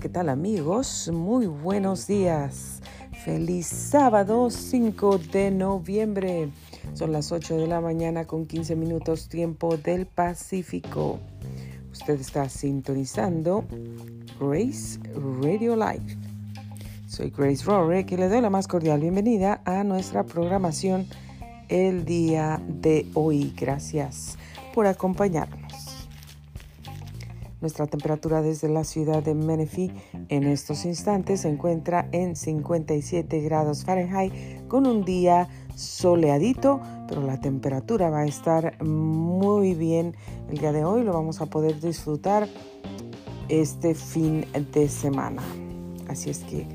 ¿qué tal amigos? Muy buenos días. Feliz sábado 5 de noviembre. Son las 8 de la mañana con 15 minutos tiempo del Pacífico. Usted está sintonizando Grace Radio Live. Soy Grace Rorek y le doy la más cordial bienvenida a nuestra programación el día de hoy. Gracias por acompañarnos. Nuestra temperatura desde la ciudad de Menifee en estos instantes se encuentra en 57 grados Fahrenheit con un día soleadito, pero la temperatura va a estar muy bien el día de hoy. Lo vamos a poder disfrutar este fin de semana. Así es que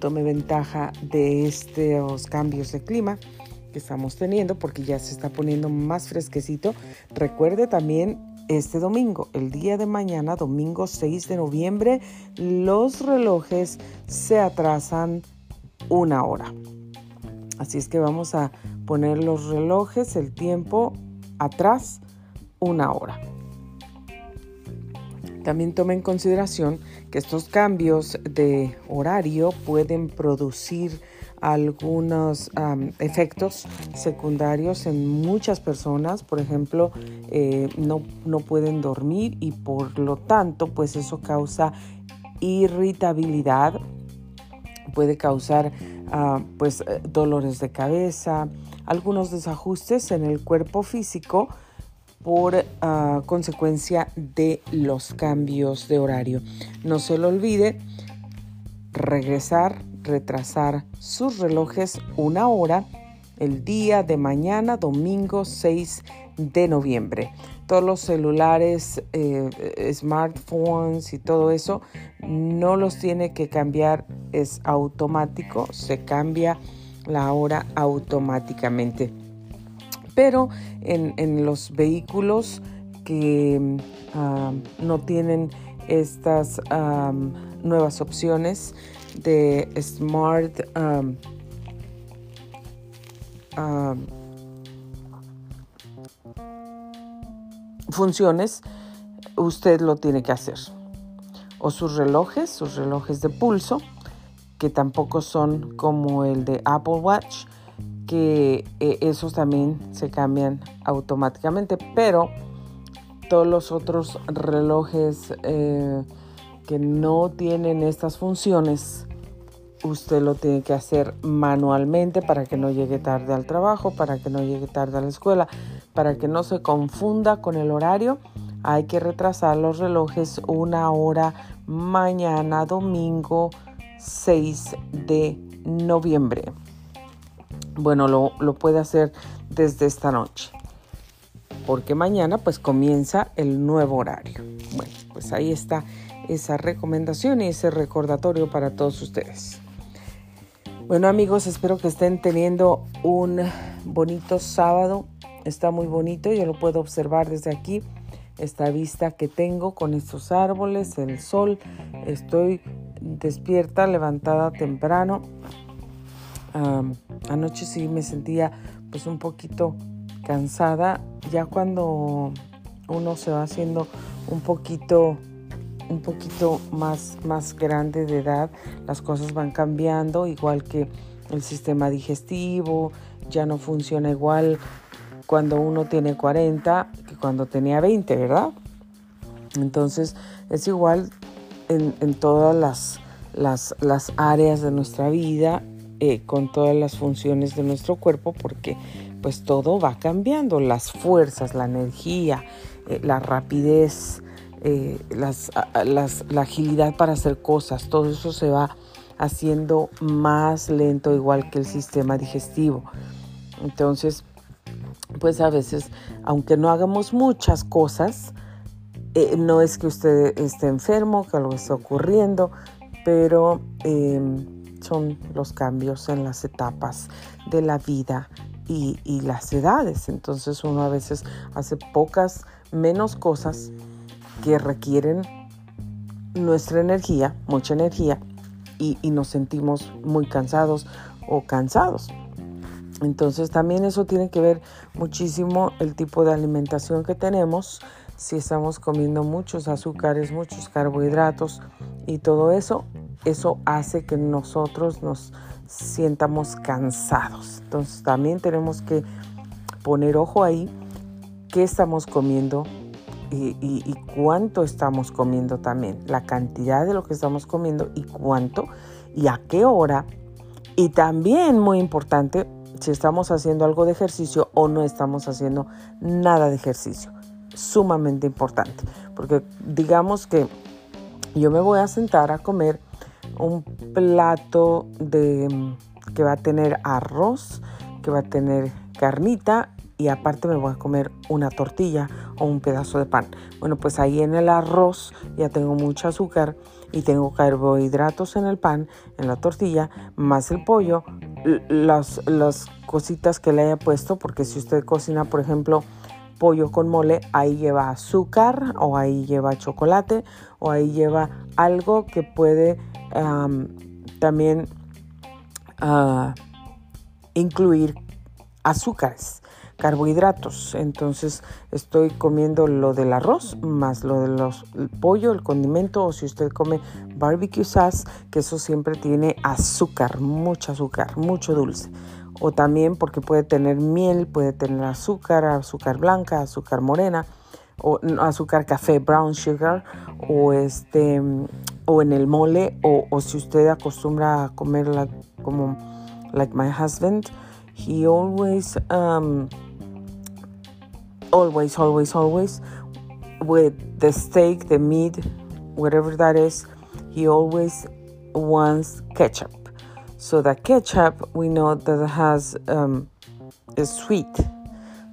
tome ventaja de estos cambios de clima que estamos teniendo porque ya se está poniendo más fresquecito. Recuerde también este domingo, el día de mañana, domingo 6 de noviembre, los relojes se atrasan una hora. Así es que vamos a poner los relojes, el tiempo atrás, una hora. También tome en consideración que estos cambios de horario pueden producir algunos efectos secundarios en muchas personas. Por ejemplo, eh, no, no, pueden dormir y por lo tanto, pues eso causa irritabilidad, puede causar ah, pues eh, dolores de cabeza, algunos desajustes en el cuerpo físico por ah, consecuencia de los cambios de horario. No se lo olvide regresar retrasar sus relojes una hora el día de mañana, domingo 6 de noviembre. Todos los celulares, eh, smartphones y todo eso no los tiene que cambiar, es automático, se cambia la hora automáticamente. Pero en, los vehículos que ah, no tienen estas ah, nuevas opciones, de Smart um, um, funciones, usted lo tiene que hacer. O sus relojes, sus relojes de pulso, que tampoco son como el de Apple Watch, que eh, esos también se cambian automáticamente, pero todos los otros relojes eh, que no tienen estas funciones, usted lo tiene que hacer manualmente para que no llegue tarde al trabajo, para que no llegue tarde a la escuela, para que no se confunda con el horario. Hay que retrasar los relojes una hora mañana, domingo 6 de noviembre. Bueno, lo, lo puede hacer desde esta noche, porque mañana pues comienza el nuevo horario. Bueno, pues ahí está esa recomendación y ese recordatorio para todos ustedes. Bueno amigos, espero que estén teniendo un bonito sábado. Está muy bonito, yo lo puedo observar desde aquí. Esta vista que tengo con estos árboles, el sol. Estoy despierta, levantada temprano. anoche sí me sentía pues un poquito cansada. Ya cuando uno se va haciendo un poquito un poquito más, más grande de edad, las cosas van cambiando, igual que el sistema digestivo, ya no funciona igual cuando uno tiene 40 que cuando tenía 20, ¿verdad? Entonces es igual en, todas las, las, las, áreas de nuestra vida, eh, con todas las funciones de nuestro cuerpo, porque pues todo va cambiando, las fuerzas, la energía, eh, la rapidez, eh, las, la agilidad para hacer cosas, todo eso se va haciendo más lento, igual que el sistema digestivo. Entonces, pues a veces, aunque no hagamos muchas cosas, eh, no es que usted esté enfermo, que algo esté ocurriendo, pero em, son los cambios en las etapas de la vida y, y las edades. Entonces uno a veces hace pocas, menos cosas que requieren nuestra energía, mucha energía, y, nos sentimos muy cansados o cansados. Entonces también eso tiene que ver muchísimo el tipo de alimentación que tenemos, si estamos comiendo muchos azúcares, muchos carbohidratos y todo eso, eso hace que nosotros nos sientamos cansados. Entonces también tenemos que poner ojo ahí qué estamos comiendo y, cuánto estamos comiendo también, la cantidad de lo que estamos comiendo y cuánto y a qué hora. Y también muy importante, si estamos haciendo algo de ejercicio o no estamos haciendo nada de ejercicio. Sumamente importante, porque digamos que yo me voy a sentar a comer un plato de que va a tener arroz, que va a tener carnita y aparte me voy a comer una tortilla o un pedazo de pan. Bueno, pues ahí en el arroz ya tengo mucho azúcar y tengo carbohidratos en el pan, en la tortilla, más el pollo, las, las cositas que le haya puesto, porque si usted cocina, por ejemplo, pollo con mole, ahí lleva azúcar o ahí lleva chocolate o ahí lleva algo que puede también uh, incluir azúcares carbohidratos. Entonces estoy comiendo lo del arroz más lo del pollo, el condimento o si usted come barbecue sauce, que eso siempre tiene azúcar, mucho azúcar, mucho dulce. O también porque puede tener miel, puede tener azúcar, azúcar blanca, azúcar morena o azúcar café, brown sugar o este o en el mole o, o si usted acostumbra a comerla como like my husband he always um, always, always, always with the steak, the meat, whatever that is, he always wants ketchup. So the ketchup we know that has um, is sweet,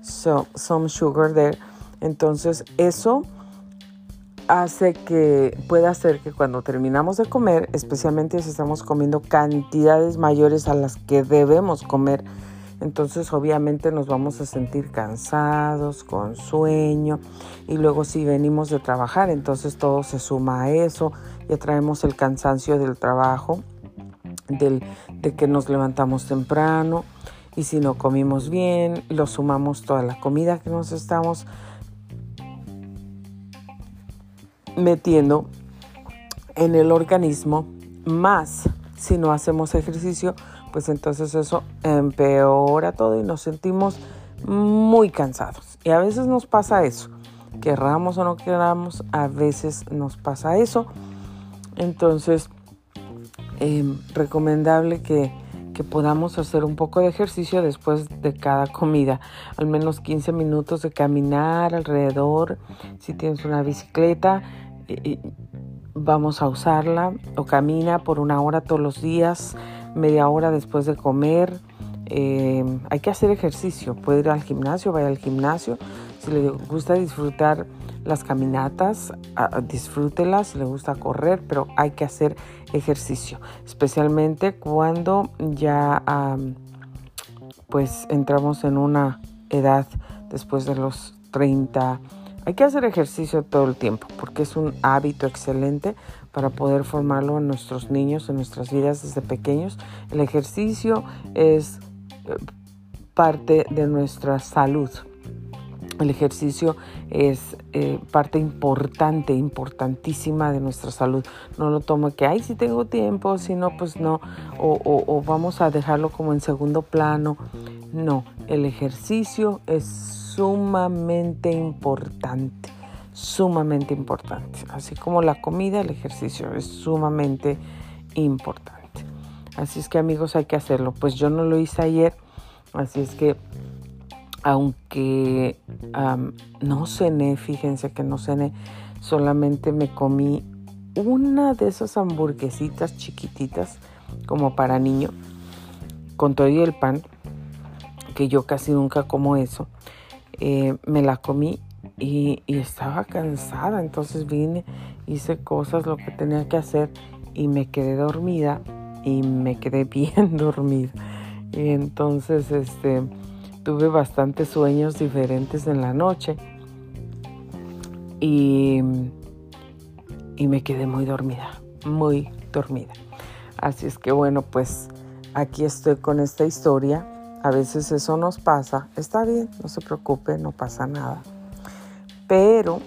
so some sugar there. Entonces eso hace que pueda hacer que cuando terminamos de comer, especialmente si estamos comiendo cantidades mayores a las que debemos comer, entonces obviamente nos vamos a sentir cansados, con sueño y luego si venimos de trabajar, entonces todo se suma a eso, ya traemos el cansancio del trabajo, del, de que nos levantamos temprano y si no comimos bien, lo sumamos toda la comida que nos estamos metiendo en el organismo, más si no hacemos ejercicio, pues entonces eso empeora todo y nos sentimos muy cansados. Y a veces nos pasa eso, querramos o no queramos, a veces nos pasa eso. Entonces, em, recomendable que, que podamos hacer un poco de ejercicio después de cada comida, al menos 15 minutos de caminar alrededor, si tienes una bicicleta, vamos a usarla o camina por una hora todos los días media hora después de comer. Eh, hay que hacer ejercicio, puede ir al gimnasio, vaya al gimnasio. Si le gusta disfrutar las caminatas, disfrútelas, si le gusta correr, pero hay que hacer ejercicio, especialmente cuando ya pues entramos en una edad después de los 30. Hay que hacer ejercicio todo el tiempo porque es un hábito excelente para poder formarlo en nuestros niños, en nuestras vidas desde pequeños. El ejercicio es eh, parte de nuestra salud. El ejercicio es eh, parte importante, importantísima de nuestra salud. No lo tomo que, ay, si tengo tiempo, si no, pues no, o, o vamos a dejarlo como en segundo plano. No, el ejercicio es sumamente importante sumamente importante. Así como la comida, el ejercicio es sumamente importante. Así es que amigos hay que hacerlo. Pues yo no lo hice ayer, así es que aunque no cené, fíjense que no cené, solamente me comí una de esas hamburguesitas chiquititas como para niño con todo y el pan, que yo casi nunca como eso. Eh, me la comí y, estaba cansada, entonces vine, hice cosas, lo que tenía que hacer y me quedé dormida y me quedé bien dormida. Y entonces este, tuve bastantes sueños diferentes en la noche y, y me quedé muy dormida, muy dormida. Así es que bueno, pues aquí estoy con esta historia. A veces eso nos pasa. Está bien, no se preocupe, no pasa nada. Pero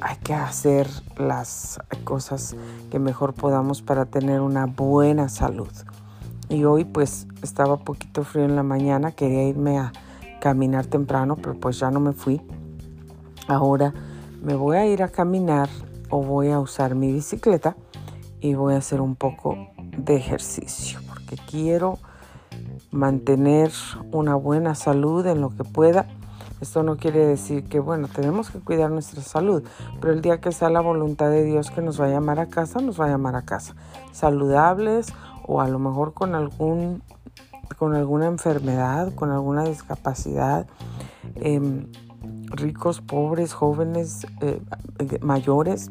hay que hacer las cosas que mejor podamos para tener una buena salud. Y hoy pues estaba poquito frío en la mañana, quería irme a caminar temprano, pero pues ya no me fui. Ahora me voy a ir a caminar o voy a usar mi bicicleta y voy a hacer un poco de ejercicio porque quiero mantener una buena salud en lo que pueda. Esto no quiere decir que, bueno, tenemos que cuidar nuestra salud, pero el día que sea la voluntad de Dios que nos va a llamar a casa, nos va a llamar a casa. Saludables o a lo mejor con algún con alguna enfermedad, con alguna discapacidad, em, ricos, pobres, jóvenes, eh, mayores.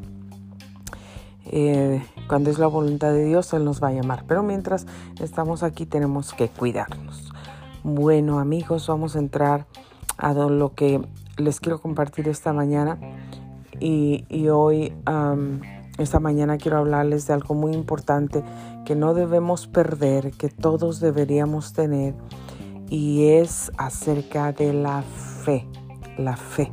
Eh, cuando es la voluntad de Dios, Él nos va a llamar. Pero mientras estamos aquí tenemos que cuidarnos. Bueno amigos, vamos a entrar a lo que les quiero compartir esta mañana. Y, hoy, esta mañana quiero hablarles de algo muy importante que no debemos perder, que todos deberíamos tener. Y es acerca de la fe. La fe.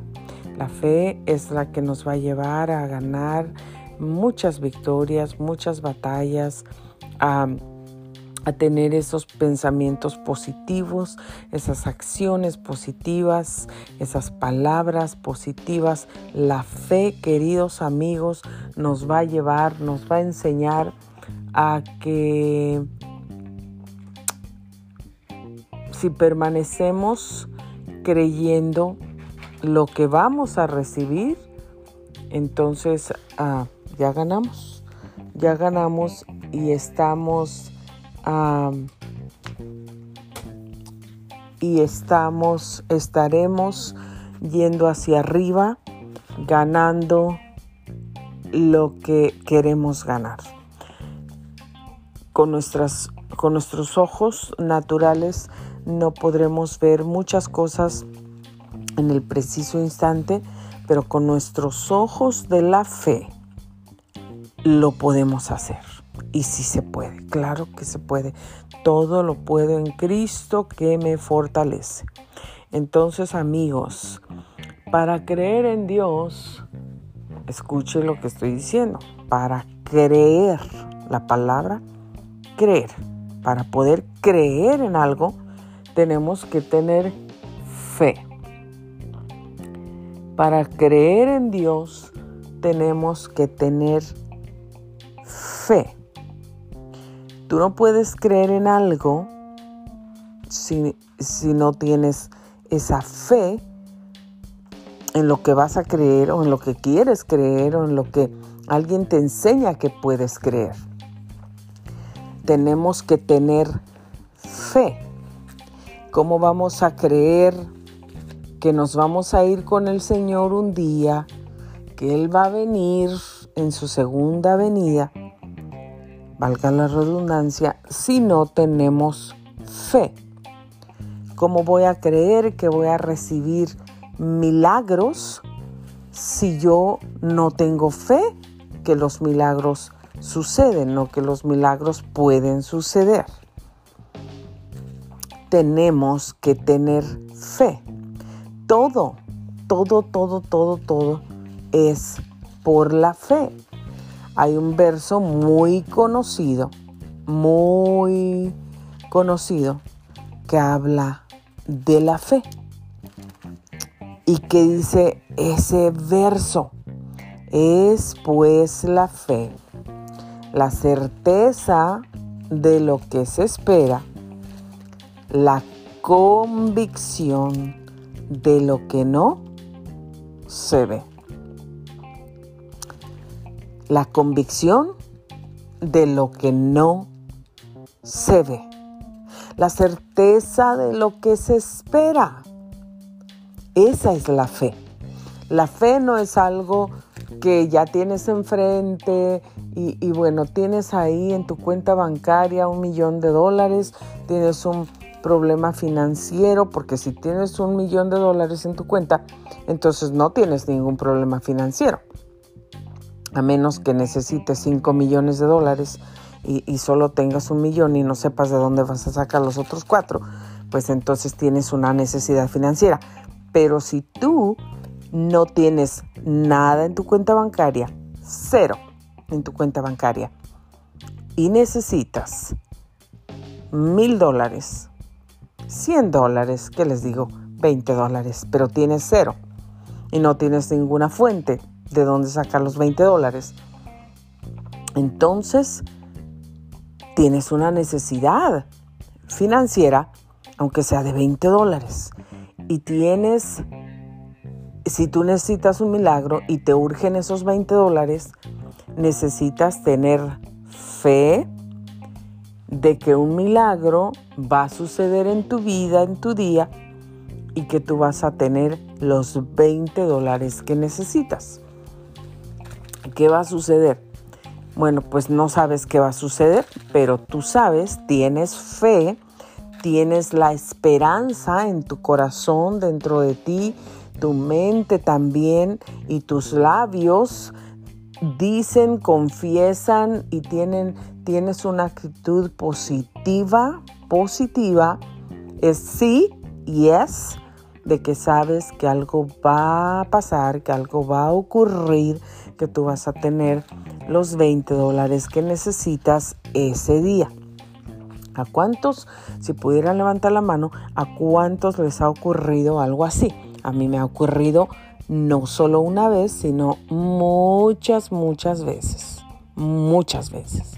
La fe es la que nos va a llevar a ganar muchas victorias, muchas batallas, a, tener esos pensamientos positivos, esas acciones positivas, esas palabras positivas. La fe, queridos amigos, nos va a llevar, nos va a enseñar a que si permanecemos creyendo lo que vamos a recibir, entonces ah, ya ganamos, ya ganamos y estamos y estamos, estaremos yendo hacia arriba, ganando lo que queremos ganar. Con, nuestras, con nuestros ojos naturales no podremos ver muchas cosas en el preciso instante, pero con nuestros ojos de la fe lo podemos hacer. Y si se puede, claro que se puede. Todo lo puedo en Cristo que me fortalece. Entonces amigos, para creer en Dios, escuche lo que estoy diciendo. Para creer, la palabra creer, para poder creer en algo, tenemos que tener fe. Para creer en Dios, tenemos que tener fe. Tú no puedes creer en algo si, si, no tienes esa fe en lo que vas a creer o en lo que quieres creer o en lo que alguien te enseña que puedes creer. Tenemos que tener fe. ¿Cómo vamos a creer que nos vamos a ir con el Señor un día, que Él va a venir en su segunda venida? Valga la redundancia, si no tenemos fe. ¿Cómo voy a creer que voy a recibir milagros si yo no tengo fe que los milagros suceden o que los milagros pueden suceder? Tenemos que tener fe. Todo, todo, todo, todo, todo es por la fe hay un verso muy conocido, muy conocido, que habla de la fe. Y que dice ese verso, es pues la fe, la certeza de lo que se espera, la convicción de lo que no se ve la convicción de lo que no se ve, la certeza de lo que se espera. Esa es la fe. La fe no es algo que ya tienes enfrente y, bueno, tienes ahí en tu cuenta bancaria un millón de dólares, tienes un problema financiero, porque si tienes un millón de dólares en tu cuenta, entonces no tienes ningún problema financiero a menos que necesites 5 millones de dólares y, solo tengas un millón y no sepas de dónde vas a sacar los otros cuatro, pues entonces tienes una necesidad financiera. Pero si tú no tienes nada en tu cuenta bancaria, cero en tu cuenta bancaria, y necesitas mil dólares, 100 dólares, ¿qué les digo? 20 dólares, pero tienes cero y no tienes ninguna fuente de dónde sacar los 20 dólares. Entonces, tienes una necesidad financiera, aunque sea de 20 dólares, y tienes, si tú necesitas un milagro y te urgen esos 20 dólares, necesitas tener fe de que un milagro va a suceder en tu vida, en tu día, y que tú vas a tener los 20 dólares que necesitas. ¿Qué va a suceder? Bueno, pues no sabes qué va a suceder, pero tú sabes, tienes fe, tienes la esperanza en tu corazón, dentro de ti, tu mente también y tus labios dicen, confiesan y tienen, tienes una actitud positiva, positiva, es sí y es de que sabes que algo va a pasar, que algo va a ocurrir, que tú vas a tener los 20 dólares que necesitas ese día. ¿A cuántos, si pudieran levantar la mano, a cuántos les ha ocurrido algo así? A mí me ha ocurrido no solo una vez, sino muchas, muchas veces. Muchas veces.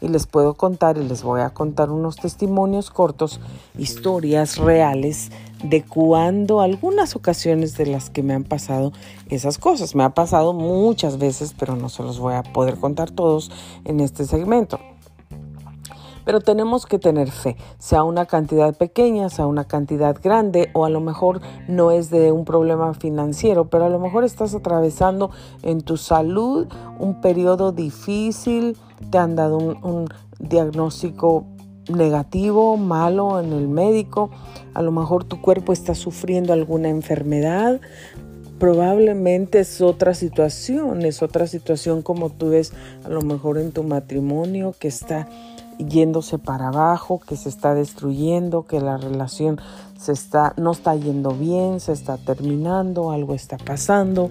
Y les puedo contar y les voy a contar unos testimonios cortos, historias reales de cuando algunas ocasiones de las que me han pasado esas cosas. Me ha pasado muchas veces, pero no se los voy a poder contar todos en este segmento. Pero tenemos que tener fe, sea una cantidad pequeña, sea una cantidad grande, o a lo mejor no es de un problema financiero, pero a lo mejor estás atravesando en tu salud un periodo difícil, te han dado un, un diagnóstico negativo, malo en el médico, a lo mejor tu cuerpo está sufriendo alguna enfermedad, probablemente es otra situación, es otra situación como tú ves a lo mejor en tu matrimonio que está yéndose para abajo, que se está destruyendo, que la relación se está no está yendo bien, se está terminando, algo está pasando.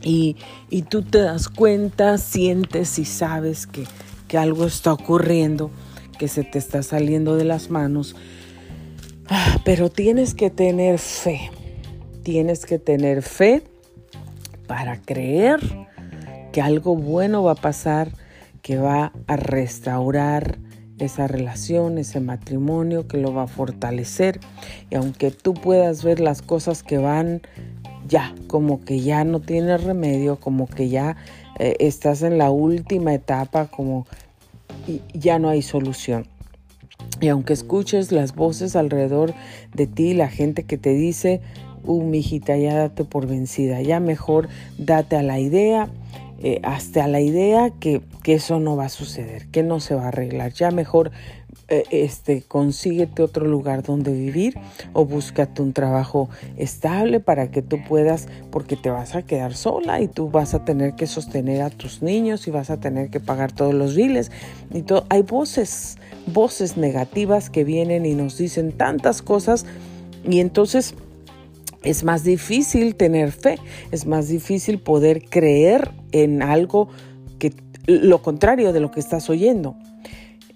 Y, y tú te das cuenta, sientes y sabes que, que algo está ocurriendo que se te está saliendo de las manos. Ah, pero tienes que tener fe. Tienes que tener fe para creer que algo bueno va a pasar, que va a restaurar esa relación, ese matrimonio, que lo va a fortalecer. Y aunque tú puedas ver las cosas que van ya, como que ya no tienes remedio, como que ya eh, estás en la última etapa, como y ya no hay solución. Y aunque escuches las voces alrededor de ti, la gente que te dice, uh, mijita, ya date por vencida, ya mejor date a la idea, eh, hasta a la idea que, que eso no va a suceder, que no se va a arreglar, ya mejor este, consíguete otro lugar donde vivir o búscate un trabajo estable para que tú puedas, porque te vas a quedar sola y tú vas a tener que sostener a tus niños y vas a tener que pagar todos los biles. Hay voces, voces negativas que vienen y nos dicen tantas cosas y entonces es más difícil tener fe, es más difícil poder creer en algo que lo contrario de lo que estás oyendo.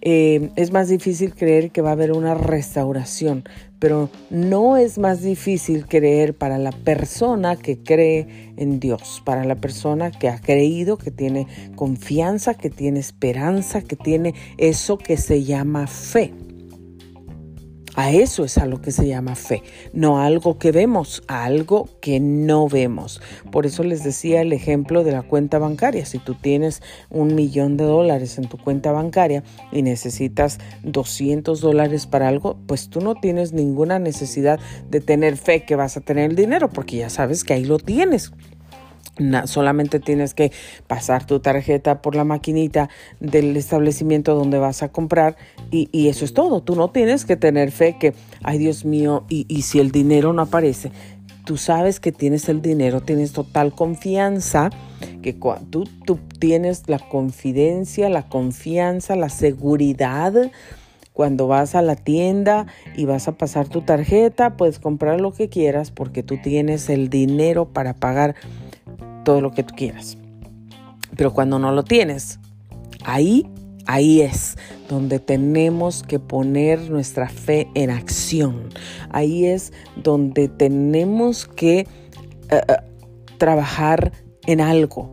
Eh, es más difícil creer que va a haber una restauración, pero no es más difícil creer para la persona que cree en Dios, para la persona que ha creído, que tiene confianza, que tiene esperanza, que tiene eso que se llama fe. A eso es a lo que se llama fe, no a algo que vemos, a algo que no vemos. Por eso les decía el ejemplo de la cuenta bancaria. Si tú tienes un millón de dólares en tu cuenta bancaria y necesitas 200 dólares para algo, pues tú no tienes ninguna necesidad de tener fe que vas a tener el dinero porque ya sabes que ahí lo tienes solamente tienes que pasar tu tarjeta por la maquinita del establecimiento donde vas a comprar y, eso es todo. Tú no tienes que tener fe que, ay Dios mío, y, y si el dinero no aparece, tú sabes que tienes el dinero, tienes total confianza, que tú, tú tienes la confidencia, la confianza, la seguridad Cuando vas a la tienda y vas a pasar tu tarjeta, puedes comprar lo que quieras porque tú tienes el dinero para pagar todo lo que tú quieras. Pero cuando no lo tienes, ahí, ahí es donde tenemos que poner nuestra fe en acción. Ahí es donde tenemos que eh, eh, trabajar en algo.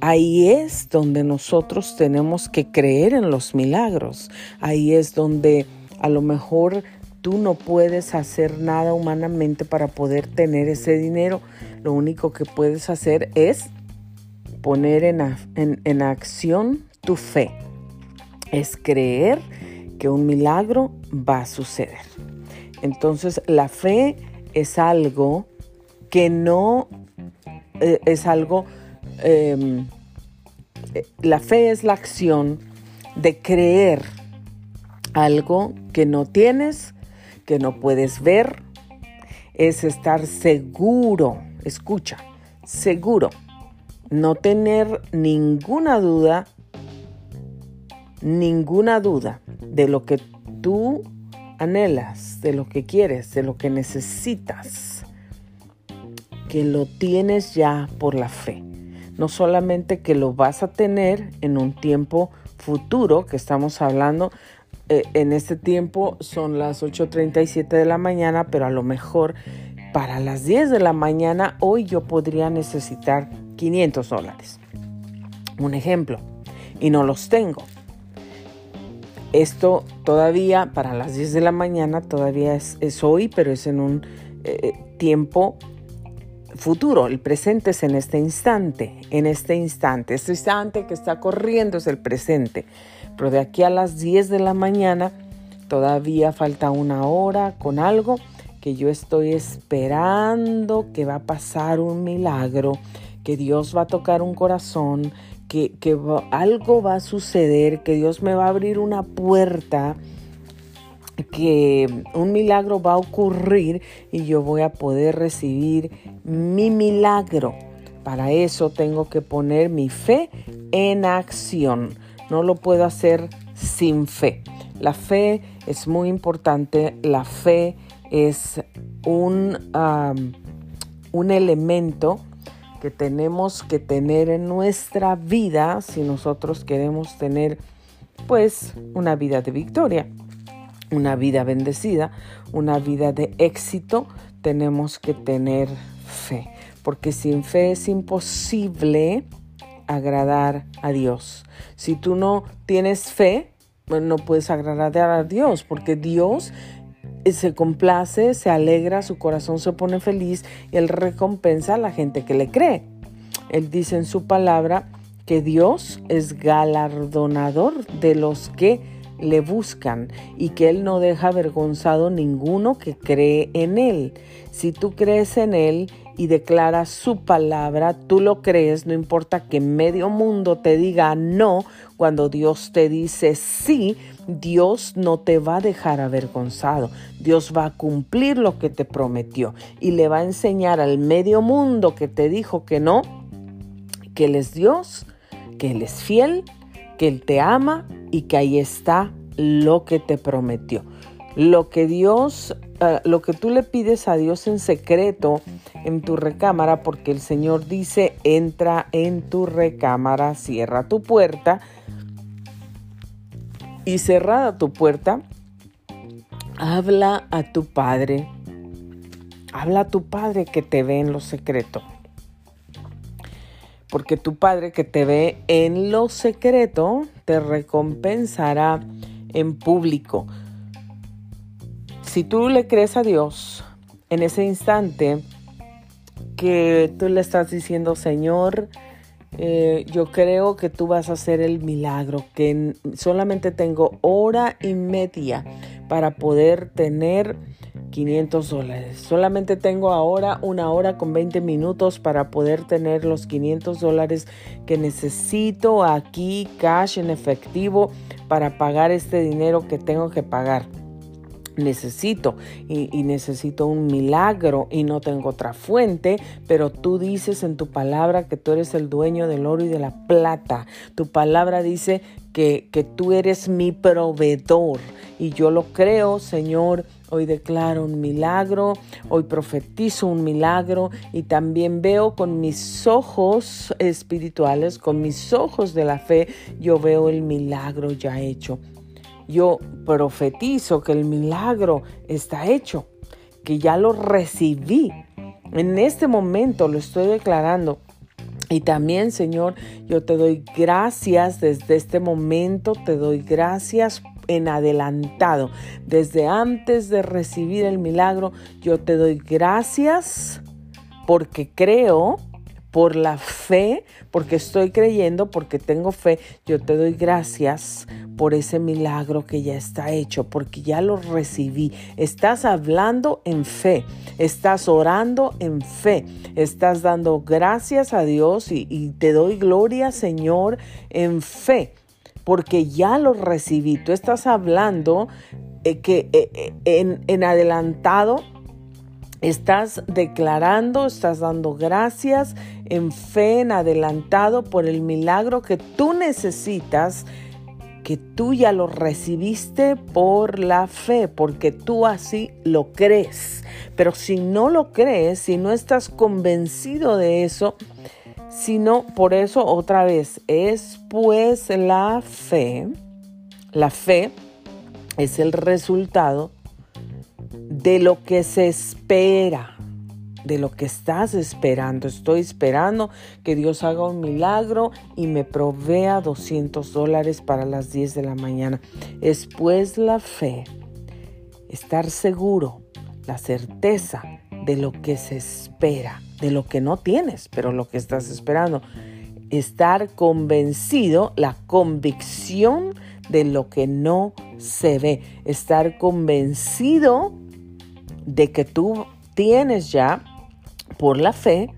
Ahí es donde nosotros tenemos que creer en los milagros. Ahí es donde a lo mejor tú no puedes hacer nada humanamente para poder tener ese dinero. Lo único que puedes hacer es poner en, acción tu fe. Es creer que un milagro va a suceder. Entonces la fe es algo que no eh, es algo, em, eh, la fe es la acción de creer algo que no tienes, que no puedes ver, es estar seguro, escucha, seguro no tener ninguna duda, ninguna duda de lo que tú anhelas, de lo que quieres, de lo que necesitas, que lo tienes ya por la fe. No solamente que lo vas a tener en un tiempo futuro, que estamos hablando, eh, en este tiempo son las 8.37 de la mañana, pero a lo mejor para las 10 de la mañana hoy yo podría necesitar 500 dólares. Un ejemplo, y no los tengo. Esto todavía para las 10 de la mañana, todavía es, hoy, pero es en un eh, tiempo futuro. El presente es en este instante, en este instante. Este instante que está corriendo es el presente. Pero de aquí a las 10 de la mañana, todavía falta una hora con algo que yo estoy esperando que va a pasar un milagro que Dios va a tocar un corazón, que, algo va a suceder, que Dios me va a abrir una puerta, que un milagro va a ocurrir y yo voy a poder recibir mi milagro. Para eso tengo que poner mi fe en acción. No lo puedo hacer sin fe. La fe es muy importante. La fe es un, un elemento que tenemos que tener en nuestra vida si nosotros queremos tener pues una vida de victoria, una vida bendecida, una vida de éxito, tenemos que tener fe, porque sin fe es imposible agradar a Dios. Si tú no tienes fe, no puedes agradar a Dios, porque Dios se complace, se alegra, su corazón se pone feliz y él recompensa a la gente que le cree. Él dice en su palabra que Dios es galardonador de los que le buscan y que Él no deja avergonzado ninguno que cree en Él. Si tú crees en Él y declaras su palabra, tú lo crees, no importa que medio mundo te diga no, cuando Dios te dice sí, Dios no te va a dejar avergonzado. Dios va a cumplir lo que te prometió y le va a enseñar al medio mundo que te dijo que no, que Él es Dios, que Él es fiel, que Él te ama y que ahí está lo que te prometió. Lo que Dios, eh, lo que tú le pides a Dios en secreto en tu recámara, porque el Señor dice, entra en tu recámara, cierra tu puerta y cerrada tu puerta, habla a tu Padre. Habla a tu Padre que te ve en lo secreto. Porque tu Padre que te ve en lo secreto te recompensará en público. Si tú le crees a Dios en ese instante que tú le estás diciendo, Señor, eh, yo creo que tú vas a hacer el milagro, que solamente tengo hora y media para poder tener 500 dólares. Solamente tengo ahora una hora con 20 minutos para poder tener los 500 dólares que necesito aquí, cash en efectivo, para pagar este dinero que tengo que pagar necesito y, necesito un milagro y no tengo otra fuente, pero tú dices en tu palabra que tú eres el dueño del oro y de la plata. Tu palabra dice que, que tú eres mi proveedor y yo lo creo, Señor. Hoy declaro un milagro, hoy profetizo un milagro y también veo con mis ojos espirituales, con mis ojos de la fe, yo veo el milagro ya hecho. Yo profetizo que el milagro está hecho, que ya lo recibí. En este momento lo estoy declarando. Y también, Señor, yo te doy gracias desde este momento, te doy gracias en adelantado. Desde antes de recibir el milagro, yo te doy gracias porque creo, por la fe, porque estoy creyendo, porque tengo fe. Yo te doy gracias por ese milagro que ya está hecho, porque ya lo recibí. Estás hablando en fe, estás orando en fe, estás dando gracias a Dios y, te doy gloria, Señor, en fe porque ya lo recibí. Tú estás hablando eh, que eh, eh, en, en adelantado Estás declarando, estás dando gracias en fe, en adelantado por el milagro que tú necesitas, que tú ya lo recibiste por la fe, porque tú así lo crees. Pero si no lo crees, si no estás convencido de eso, sino por eso otra vez es pues la fe, la fe es el resultado de lo que se espera, de lo que estás esperando. Estoy esperando que Dios haga un milagro y me provea 200 dólares para las 10 de la mañana. Es pues la fe, estar seguro, la certeza de lo que se espera, de lo que no tienes, pero lo que estás esperando. Estar convencido, la convicción de lo que no se ve. Estar convencido de que tú tienes ya por la fe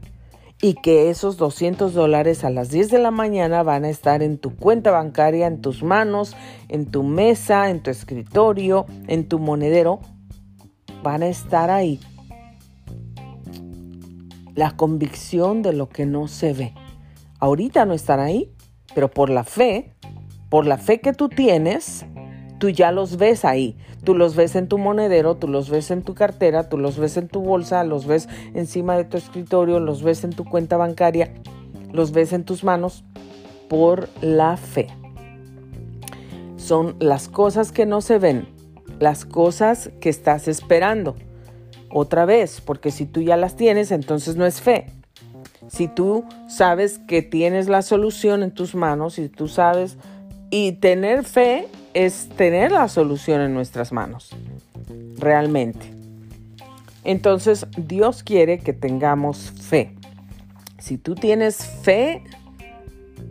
y que esos 200 dólares a las 10 de la mañana van a estar en tu cuenta bancaria, en tus manos, en tu mesa, en tu escritorio, en tu monedero. Van a estar ahí. La convicción de lo que no se ve. Ahorita no están ahí, pero por la fe, por la fe que tú tienes, tú ya los ves ahí. Tú los ves en tu monedero, tú los ves en tu cartera, tú los ves en tu bolsa, los ves encima de tu escritorio, los ves en tu cuenta bancaria, los ves en tus manos por la fe. Son las cosas que no se ven, las cosas que estás esperando. Otra vez, porque si tú ya las tienes, entonces no es fe. Si tú sabes que tienes la solución en tus manos y tú sabes y tener fe es tener la solución en nuestras manos, realmente. Entonces Dios quiere que tengamos fe. Si tú tienes fe,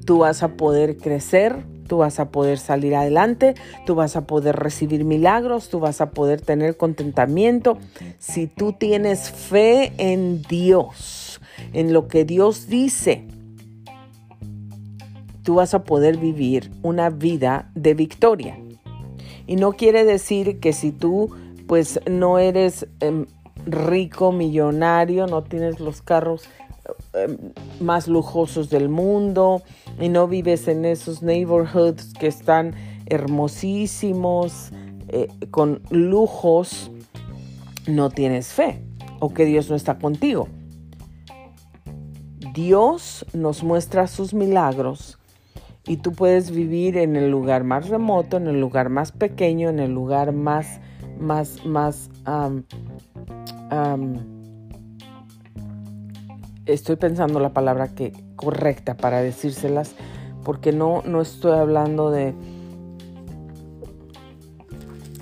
tú vas a poder crecer, tú vas a poder salir adelante, tú vas a poder recibir milagros, tú vas a poder tener contentamiento. Si tú tienes fe en Dios, en lo que Dios dice, tú vas a poder vivir una vida de victoria. Y no quiere decir que si tú pues no eres em, rico, millonario, no tienes los carros em, más lujosos del mundo y no vives en esos neighborhoods que están hermosísimos, eh, con lujos, no tienes fe o que Dios no está contigo. Dios nos muestra sus milagros y tú puedes vivir en el lugar más remoto, en el lugar más pequeño, en el lugar más, más, más, estoy pensando la palabra que correcta para decírselas, porque no, no estoy hablando de,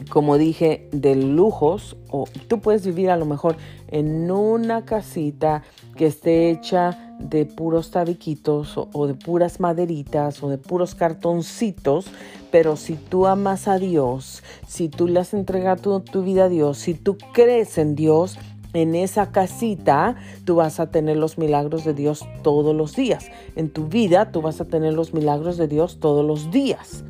como dije, de lujos, o tú puedes vivir a lo mejor en una casita que esté hecha de puros tabiquitos o, de puras maderitas o de puros cartoncitos, pero si tú amas a Dios, si tú le has entregado tu, vida a Dios, si tú crees en Dios, en esa casita tú vas a tener los milagros de Dios todos los días. En tu vida tú vas a tener los milagros de Dios todos los días.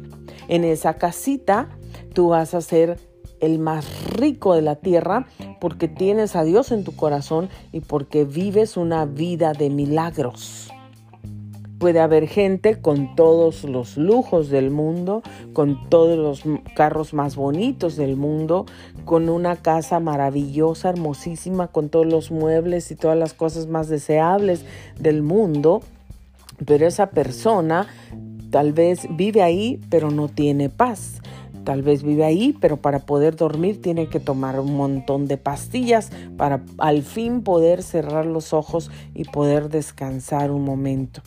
En esa casita tú vas a ser el más rico de la tierra porque tienes a Dios en tu corazón y porque vives una vida de milagros. Puede haber gente con todos los lujos del mundo, con todos los carros más bonitos del mundo, con una casa maravillosa, hermosísima, con todos los muebles y todas las cosas más deseables del mundo. Pero esa persona tal vez vive ahí, pero no tiene paz. Tal vez vive ahí, pero para poder dormir tiene que tomar un montón de pastillas para al fin poder cerrar los ojos y poder descansar un momento.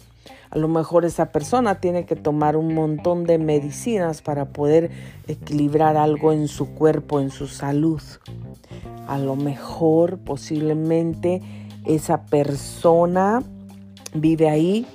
A lo mejor esa persona tiene que tomar un montón de medicinas para poder equilibrar algo en su cuerpo, en su salud. A lo mejor posiblemente esa persona vive ahí,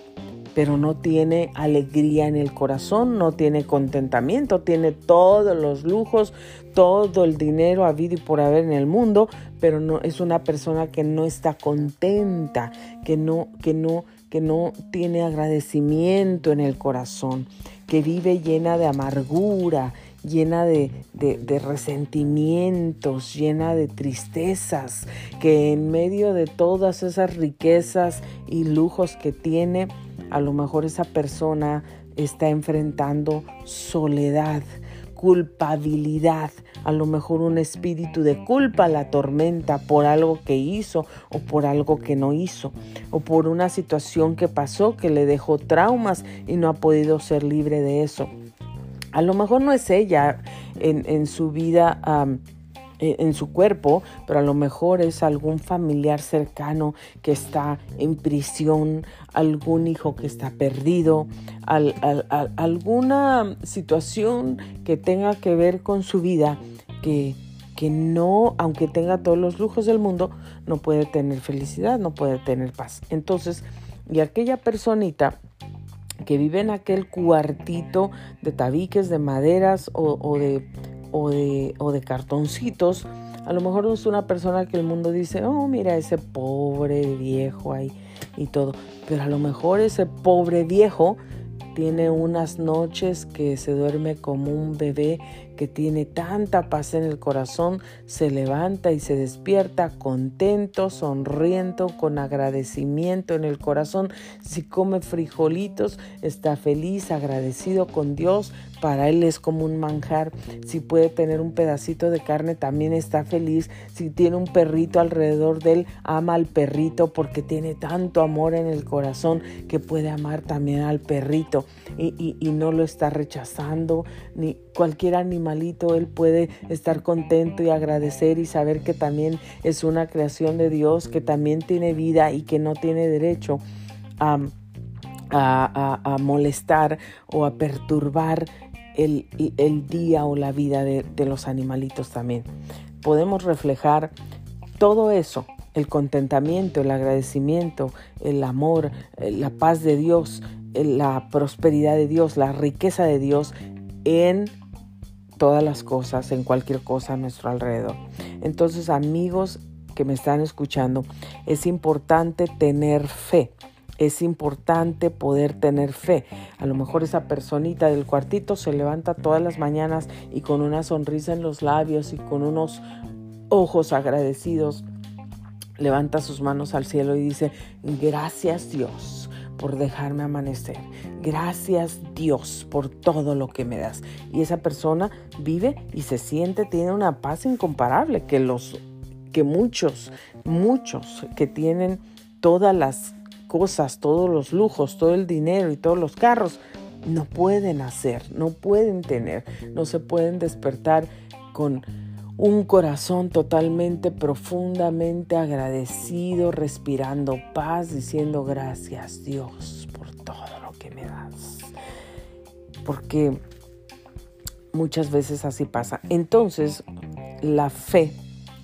pero no tiene alegría en el corazón, no tiene contentamiento, tiene todos los lujos, todo el dinero habido y por haber en el mundo, pero no es una persona que no está contenta, que no que no que no tiene agradecimiento en el corazón, que vive llena de amargura, llena de, resentimientos, llena de tristezas, que en medio de todas esas riquezas y lujos que tiene, a lo mejor esa persona está enfrentando soledad, culpabilidad, a lo mejor un espíritu de culpa la tormenta por algo que hizo o por algo que no hizo, o por una situación que pasó que le dejó traumas y no ha podido ser libre de eso. A lo mejor no es ella en, su vida en su cuerpo, pero a lo mejor es algún familiar cercano que está en prisión, algún hijo que está perdido, alguna situación que tenga que ver con su vida que, que no, aunque tenga todos los lujos del mundo, no puede tener felicidad, no puede tener paz. Entonces, y aquella personita que vive en aquel cuartito de tabiques, de maderas o de o de, o de cartoncitos. A lo mejor es una persona que el mundo dice, oh, mira ese pobre viejo ahí y todo. Pero a lo mejor ese pobre viejo tiene unas noches que se duerme como un bebé que tiene tanta paz en el corazón, se levanta y se despierta contento, sonriendo, con agradecimiento en el corazón. Si come frijolitos, está feliz, agradecido con Dios. Para él es como un manjar. Si puede tener un pedacito de carne, también está feliz. Si tiene un perrito alrededor de él, ama al perrito porque tiene tanto amor en el corazón que puede amar también al perrito y, y no lo está rechazando, ni cualquier él puede estar contento y agradecer y saber que también es una creación de Dios, que también tiene vida y que no tiene derecho a, a, molestar o a perturbar el, el, día o la vida de, de los animalitos también. Podemos reflejar todo eso el contentamiento, el agradecimiento, el amor, la paz de Dios, la prosperidad de Dios, la riqueza de Dios en todas las cosas, en cualquier cosa a nuestro alrededor. Entonces, amigos que me están escuchando, es importante tener fe. Es importante poder tener fe. A lo mejor esa personita del cuartito se levanta todas las mañanas y con una sonrisa en los labios y con unos ojos agradecidos, levanta sus manos al cielo y dice, gracias Dios por dejarme amanecer. Gracias Dios por todo lo que me das. Y esa persona vive y se siente, tiene una paz incomparable que los que muchos, muchos que tienen todas las cosas, todos los lujos, todo el dinero y todos los carros, no pueden hacer, no pueden tener, no se pueden despertar con un corazón totalmente, profundamente agradecido, respirando paz, diciendo gracias Dios por todo lo que me das. Porque muchas veces así pasa. Entonces, la fe,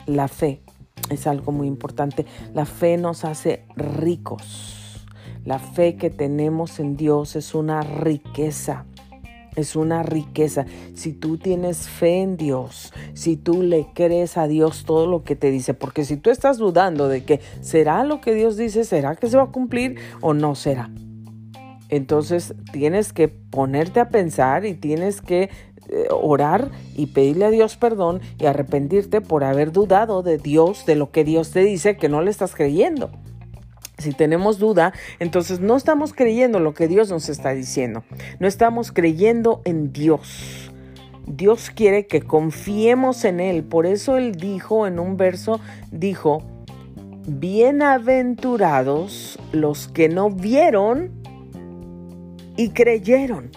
la fe es algo muy importante. La fe nos hace ricos. La fe que tenemos en Dios es una riqueza es una riqueza. Si tú tienes fe en Dios, si tú le crees a Dios todo lo que te dice, porque si tú estás dudando de que será lo que Dios dice, será que se va a cumplir o no será. Entonces tienes que ponerte a pensar y tienes que eh, orar y pedirle a Dios perdón y arrepentirte por haber dudado de Dios, de lo que Dios te dice, que no le estás creyendo. Si tenemos duda, entonces no estamos creyendo lo que Dios nos está diciendo. No estamos creyendo en Dios. Dios quiere que confiemos en Él. Por eso Él dijo en un verso, dijo, bienaventurados los que no vieron y creyeron.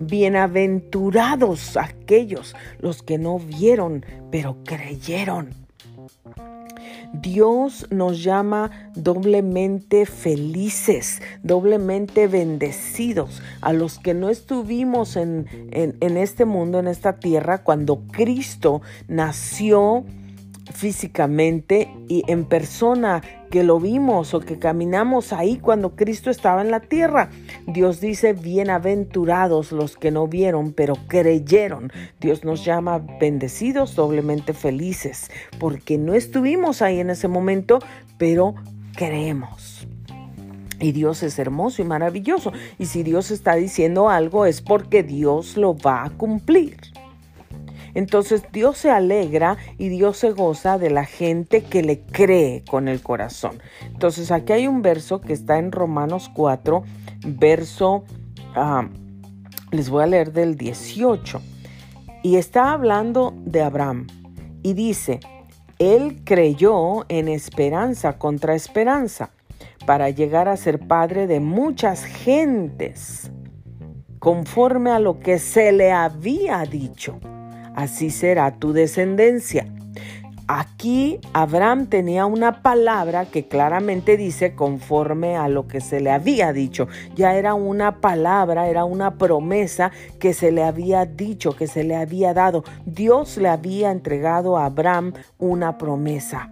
Bienaventurados aquellos los que no vieron, pero creyeron. Dios nos llama doblemente felices, doblemente bendecidos a los que no estuvimos en, en, este mundo, en esta tierra, cuando Cristo nació físicamente y en persona que lo vimos o que caminamos ahí cuando Cristo estaba en la tierra. Dios dice, bienaventurados los que no vieron, pero creyeron. Dios nos llama bendecidos, doblemente felices, porque no estuvimos ahí en ese momento, pero creemos. Y Dios es hermoso y maravilloso. Y si Dios está diciendo algo es porque Dios lo va a cumplir. Entonces Dios se alegra y Dios se goza de la gente que le cree con el corazón. Entonces aquí hay un verso que está en Romanos 4, verso, ah, les voy a leer del 18. Y está hablando de Abraham y dice, él creyó en esperanza contra esperanza para llegar a ser padre de muchas gentes, conforme a lo que se le había dicho así será tu descendencia. Aquí Abraham tenía una palabra que claramente dice conforme a lo que se le había dicho. Ya era una palabra, era una promesa que se le había dicho, que se le había dado. Dios le había entregado a Abraham una promesa.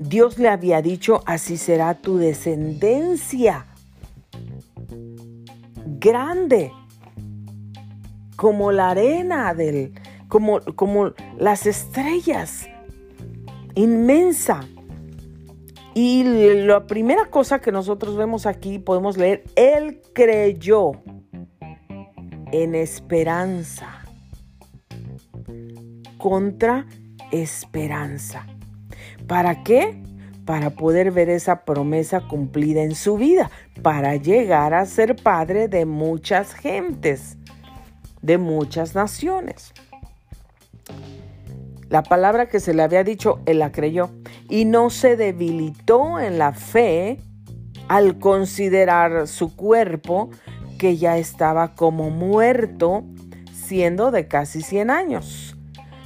Dios le había dicho, así será tu descendencia. Grande como la arena del, como, como las estrellas, inmensa. Y la primera cosa que nosotros vemos aquí, podemos leer, Él creyó en esperanza contra esperanza. ¿Para qué? Para poder ver esa promesa cumplida en su vida, para llegar a ser padre de muchas gentes de muchas naciones. La palabra que se le había dicho, él la creyó y no se debilitó en la fe al considerar su cuerpo que ya estaba como muerto, siendo de casi 100 años.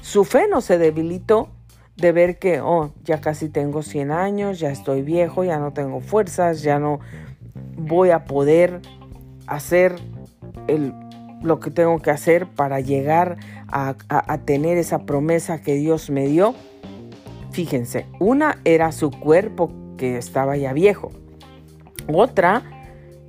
Su fe no se debilitó de ver que, oh, ya casi tengo 100 años, ya estoy viejo, ya no tengo fuerzas, ya no voy a poder hacer el lo que tengo que hacer para llegar a, tener esa promesa que Dios me dio. Fíjense, una era su cuerpo que estaba ya viejo. Otra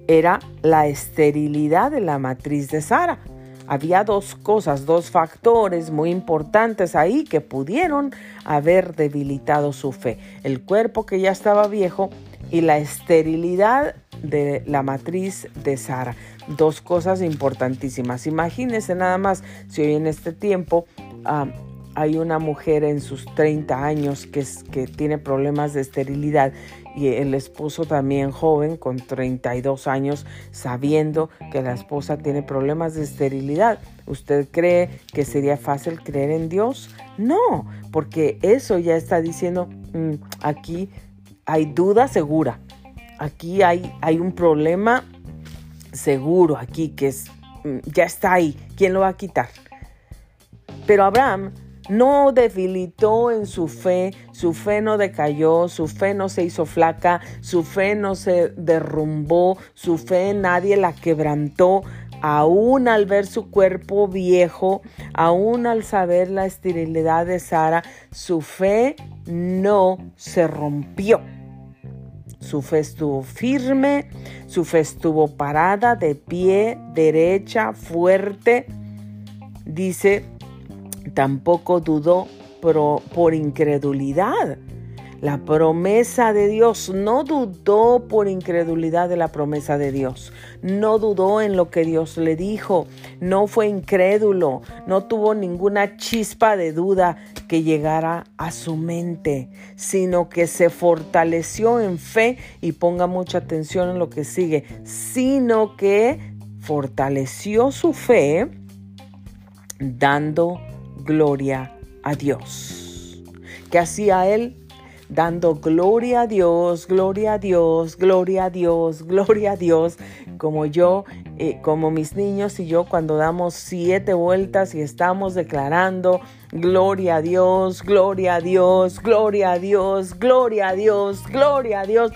era la esterilidad de la matriz de Sara. Había dos cosas, dos factores muy importantes ahí que pudieron haber debilitado su fe. El cuerpo que ya estaba viejo y la esterilidad de la matriz de Sara. Dos cosas importantísimas. Imagínense nada más si hoy en este tiempo hay una mujer en sus 30 años que, que tiene problemas de esterilidad y el esposo también joven con 32 años sabiendo que la esposa tiene problemas de esterilidad. ¿Usted cree que sería fácil creer en Dios? No, porque eso ya está diciendo mm, aquí hay duda segura. Aquí hay, hay un problema seguro aquí que es, mm, ya está ahí. ¿Quién lo va a quitar? Pero Abraham no debilitó en su fe, su fe no decayó, su fe no se hizo flaca, su fe no se derrumbó, su fe nadie la quebrantó. Aún al ver su cuerpo viejo, aún al saber la esterilidad de Sara, su fe no se rompió. Su fe estuvo firme, su fe estuvo parada, de pie, derecha, fuerte. Dice, tampoco dudó por, por incredulidad. La promesa de Dios. No dudó por incredulidad de la promesa de Dios. No dudó en lo que Dios le dijo. No fue incrédulo. No tuvo ninguna chispa de duda que llegara a su mente, sino que se fortaleció en fe y ponga mucha atención en lo que sigue, sino que fortaleció su fe dando gloria a Dios. ¿Qué hacía él? Dando gloria a Dios, gloria a Dios, gloria a Dios, gloria a Dios, como yo, eh, como mis niños y yo cuando damos siete vueltas y estamos declarando Gloria a Dios, gloria a Dios, gloria a Dios, gloria a Dios, gloria a Dios, gloria a Dios.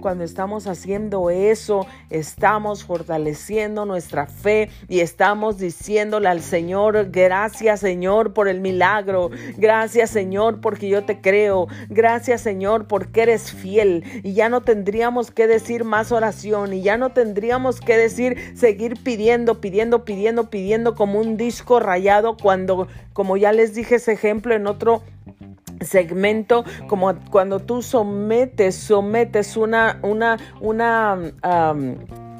Cuando estamos haciendo eso, estamos fortaleciendo nuestra fe y estamos diciéndole al Señor, gracias Señor por el milagro, gracias Señor porque yo te creo, gracias Señor porque eres fiel. Y ya no tendríamos que decir más oración y ya no tendríamos que decir seguir pidiendo, pidiendo, pidiendo, pidiendo como un disco rayado cuando como ya les dije ese ejemplo en otro segmento, como cuando tú sometes, sometes una, una, una,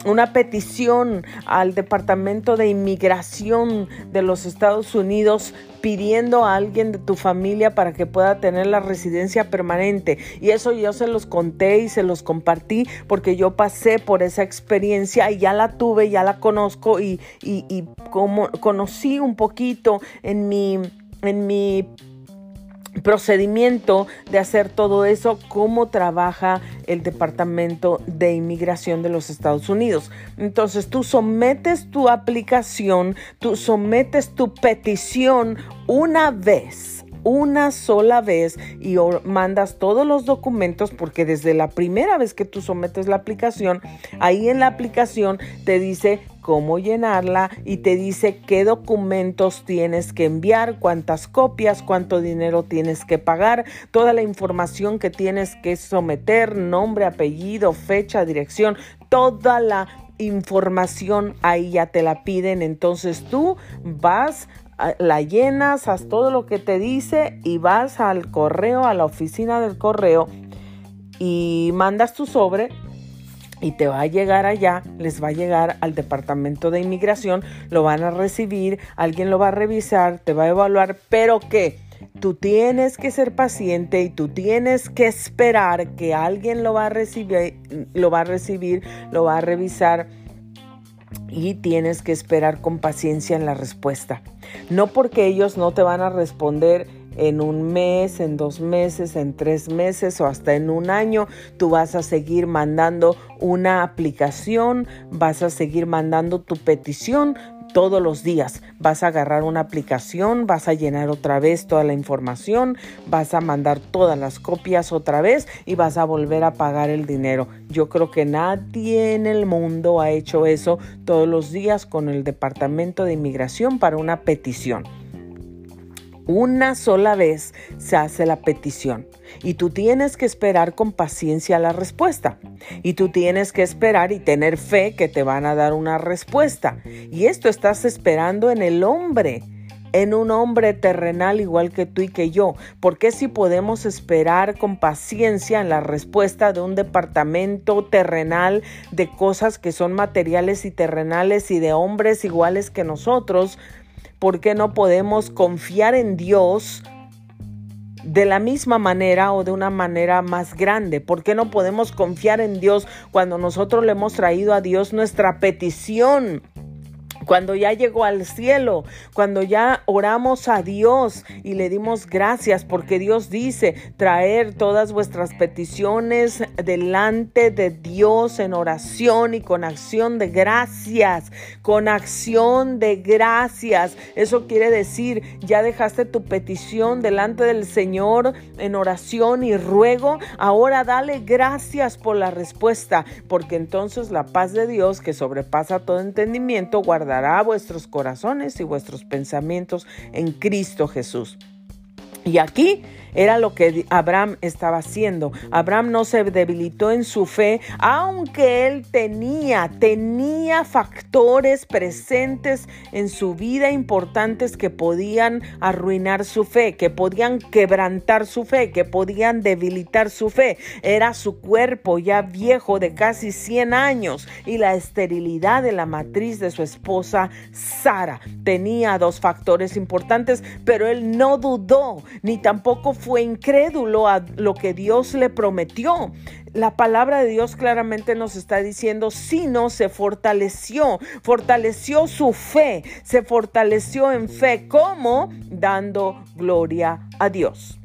una petición al Departamento de Inmigración de los Estados Unidos pidiendo a alguien de tu familia para que pueda tener la residencia permanente. Y eso yo se los conté y se los compartí porque yo pasé por esa experiencia y ya la tuve, ya la conozco y, y, como conocí un poquito en mi, en mi procedimiento de hacer todo eso, cómo trabaja el Departamento de Inmigración de los Estados Unidos. Entonces tú sometes tu aplicación, tú sometes tu petición una vez una sola vez y mandas todos los documentos porque desde la primera vez que tú sometes la aplicación, ahí en la aplicación te dice cómo llenarla y te dice qué documentos tienes que enviar, cuántas copias, cuánto dinero tienes que pagar, toda la información que tienes que someter, nombre, apellido, fecha, dirección, toda la información ahí ya te la piden. Entonces tú vas la llenas, haz todo lo que te dice y vas al correo, a la oficina del correo y mandas tu sobre y te va a llegar allá, les va a llegar al departamento de inmigración, lo van a recibir, alguien lo va a revisar, te va a evaluar, pero que tú tienes que ser paciente y tú tienes que esperar que alguien lo va a recibir, lo va a recibir, lo va a revisar y tienes que esperar con paciencia en la respuesta. No porque ellos no te van a responder en un mes, en dos meses, en tres meses o hasta en un año, tú vas a seguir mandando una aplicación, vas a seguir mandando tu petición, todos los días. Vas a agarrar una aplicación, vas a llenar otra vez toda la información, vas a mandar todas las copias otra vez y vas a volver a pagar el dinero. Yo creo que nadie en el mundo ha hecho eso todos los días con el Departamento de Inmigración para una petición. Una sola vez se hace la petición y tú tienes que esperar con paciencia la respuesta. Y tú tienes que esperar y tener fe que te van a dar una respuesta. Y esto estás esperando en el hombre en un hombre terrenal igual que tú y que yo. porque si podemos esperar con paciencia en la respuesta de un departamento terrenal de cosas que son materiales y terrenales y de hombres iguales que nosotros? ¿Por qué no podemos confiar en Dios de la misma manera o de una manera más grande? ¿Por qué no podemos confiar en Dios cuando nosotros le hemos traído a Dios nuestra petición? Cuando ya llegó al cielo, cuando ya oramos a Dios y le dimos gracias porque Dios dice traer todas vuestras peticiones delante de Dios en oración y con acción de gracias, con acción de gracias. Eso quiere decir, ya dejaste tu petición delante del Señor en oración y ruego, ahora dale gracias por la respuesta, porque entonces la paz de Dios que sobrepasa todo entendimiento guarda vuestros corazones y vuestros pensamientos en Cristo Jesús. Y aquí Era lo que Abraham estaba haciendo. Abraham no se debilitó en su fe, aunque él tenía, tenía factores presentes en su vida importantes que podían arruinar su fe, que podían quebrantar su fe, que podían debilitar su fe. Era su cuerpo ya viejo de casi 100 años y la esterilidad de la matriz de su esposa Sara. Tenía dos factores importantes, pero él no dudó ni tampoco fue incrédulo a lo que Dios le prometió. La palabra de Dios claramente nos está diciendo, sino se fortaleció, fortaleció su fe, se fortaleció en fe, ¿cómo? Dando gloria a Dios.